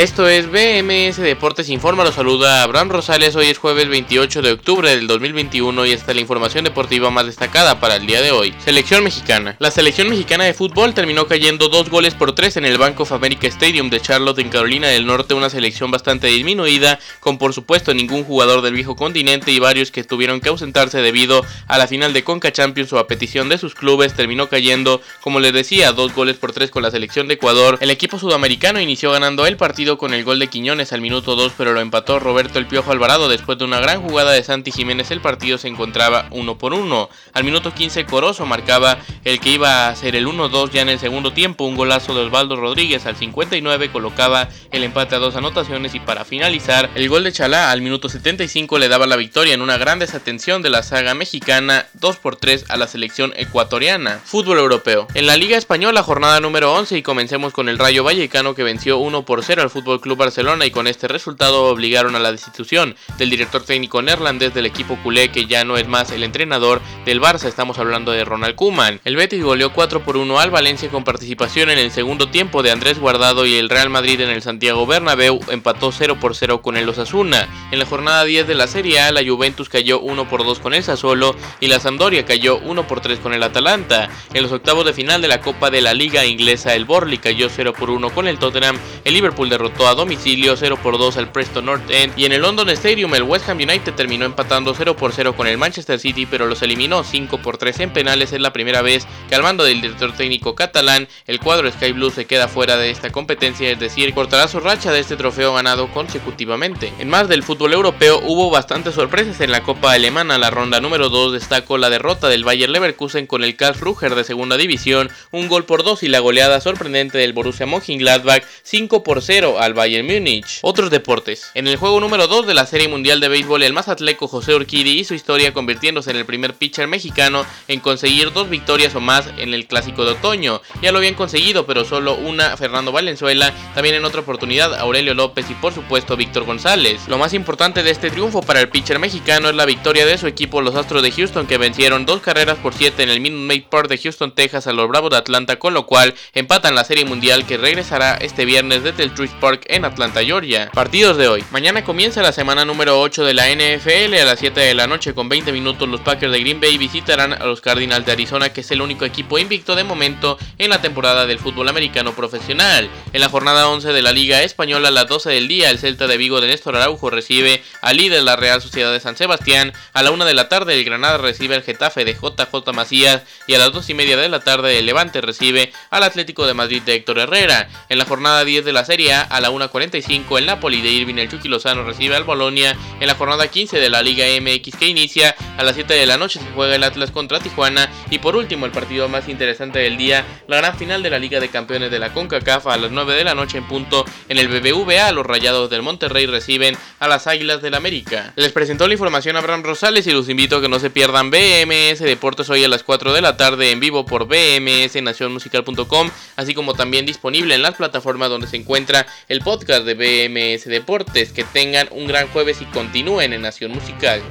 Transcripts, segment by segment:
Esto es BMS Deportes Informa, lo saluda Abraham Rosales, hoy es jueves 28 de octubre del 2021 y esta es la información deportiva más destacada para el día de hoy. Selección mexicana. La selección mexicana de fútbol terminó cayendo dos goles por tres en el Bank of America Stadium de Charlotte en Carolina del Norte, una selección bastante disminuida, con por supuesto ningún jugador del viejo continente y varios que tuvieron que ausentarse debido a la final de Conca Champions o a petición de sus clubes, terminó cayendo, como les decía, dos goles por tres con la selección de Ecuador. El equipo sudamericano inició ganando el partido con el gol de Quiñones al minuto 2, pero lo empató Roberto El Piojo Alvarado. Después de una gran jugada de Santi Jiménez, el partido se encontraba uno por uno. Al minuto 15, Corozo marcaba el que iba a ser el 1-2 ya en el segundo tiempo. Un golazo de Osvaldo Rodríguez al 59 colocaba el empate a dos anotaciones. Y para finalizar, el gol de Chalá al minuto 75 le daba la victoria en una gran desatención de la saga mexicana 2 por 3 a la selección ecuatoriana. Fútbol europeo. En la Liga Española, jornada número 11, y comencemos con el Rayo Vallecano que venció 1 por 0 al Fútbol Club Barcelona y con este resultado obligaron a la destitución del director técnico neerlandés del equipo culé que ya no es más el entrenador del Barça, estamos hablando de Ronald Koeman. El Betis goleó 4 por 1 al Valencia con participación en el segundo tiempo de Andrés Guardado y el Real Madrid en el Santiago Bernabéu empató 0 por 0 con el Osasuna. En la jornada 10 de la Serie A la Juventus cayó 1 por 2 con el Sassuolo y la Sampdoria cayó 1 por 3 con el Atalanta. En los octavos de final de la Copa de la Liga Inglesa el Borley cayó 0 por 1 con el Tottenham, el Liverpool de derrotó a domicilio 0 por 2 al Preston North End y en el London Stadium el West Ham United terminó empatando 0 por 0 con el Manchester City pero los eliminó 5 por 3 en penales. Es la primera vez que al mando del director técnico catalán el cuadro Sky Blue se queda fuera de esta competencia, es decir, cortará su racha de este trofeo ganado consecutivamente. En más del fútbol europeo hubo bastantes sorpresas en la Copa Alemana. La ronda número 2 destacó la derrota del Bayer Leverkusen con el Karlsruher de segunda división, un gol por 2 y la goleada sorprendente del Borussia Mönchengladbach 5 por 0 al Bayern Múnich. Otros deportes. En el juego número 2 de la Serie Mundial de Béisbol, el más atleco José Urquidi hizo historia convirtiéndose en el primer pitcher mexicano en conseguir dos victorias o más en el Clásico de Otoño. Ya lo habían conseguido, pero solo una Fernando Valenzuela, también en otra oportunidad Aurelio López y por supuesto Víctor González. Lo más importante de este triunfo para el pitcher mexicano es la victoria de su equipo los Astros de Houston que vencieron dos carreras por siete en el Minute Maid Park de Houston, Texas a los Bravos de Atlanta, con lo cual empatan la Serie Mundial que regresará este viernes desde el Truist Park en Atlanta, Georgia. Partidos de hoy. Mañana comienza la semana número 8 de la NFL a las 7 de la noche con 20 minutos los Packers de Green Bay visitarán a los Cardinals de Arizona que es el único equipo invicto de momento en la temporada del fútbol americano profesional. En la jornada 11 de la Liga Española a las 12 del día el Celta de Vigo de Néstor Araujo recibe al líder la Real Sociedad de San Sebastián. A la 1 de la tarde el Granada recibe al Getafe de JJ Macías y a las 2 y media de la tarde el Levante recibe al Atlético de Madrid de Héctor Herrera. En la jornada 10 de la Serie A a la 1.45 el Napoli de Irving el Chucky Lozano recibe al Bolonia en la jornada 15 de la Liga MX que inicia a las 7 de la noche se juega el Atlas contra Tijuana y por último el partido más interesante del día la gran final de la Liga de Campeones de la CONCACAF a las 9 de la noche en punto en el BBVA los Rayados del Monterrey reciben a las Águilas del América. Les presentó la información Abraham Rosales y los invito a que no se pierdan BMS Deportes hoy a las 4 de la tarde en vivo por BMS Nacionmusical.com así como también disponible en las plataformas donde se encuentra el podcast de BMS Deportes. Que tengan un gran jueves y continúen en Nación Musical.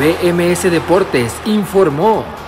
BMS Deportes informó.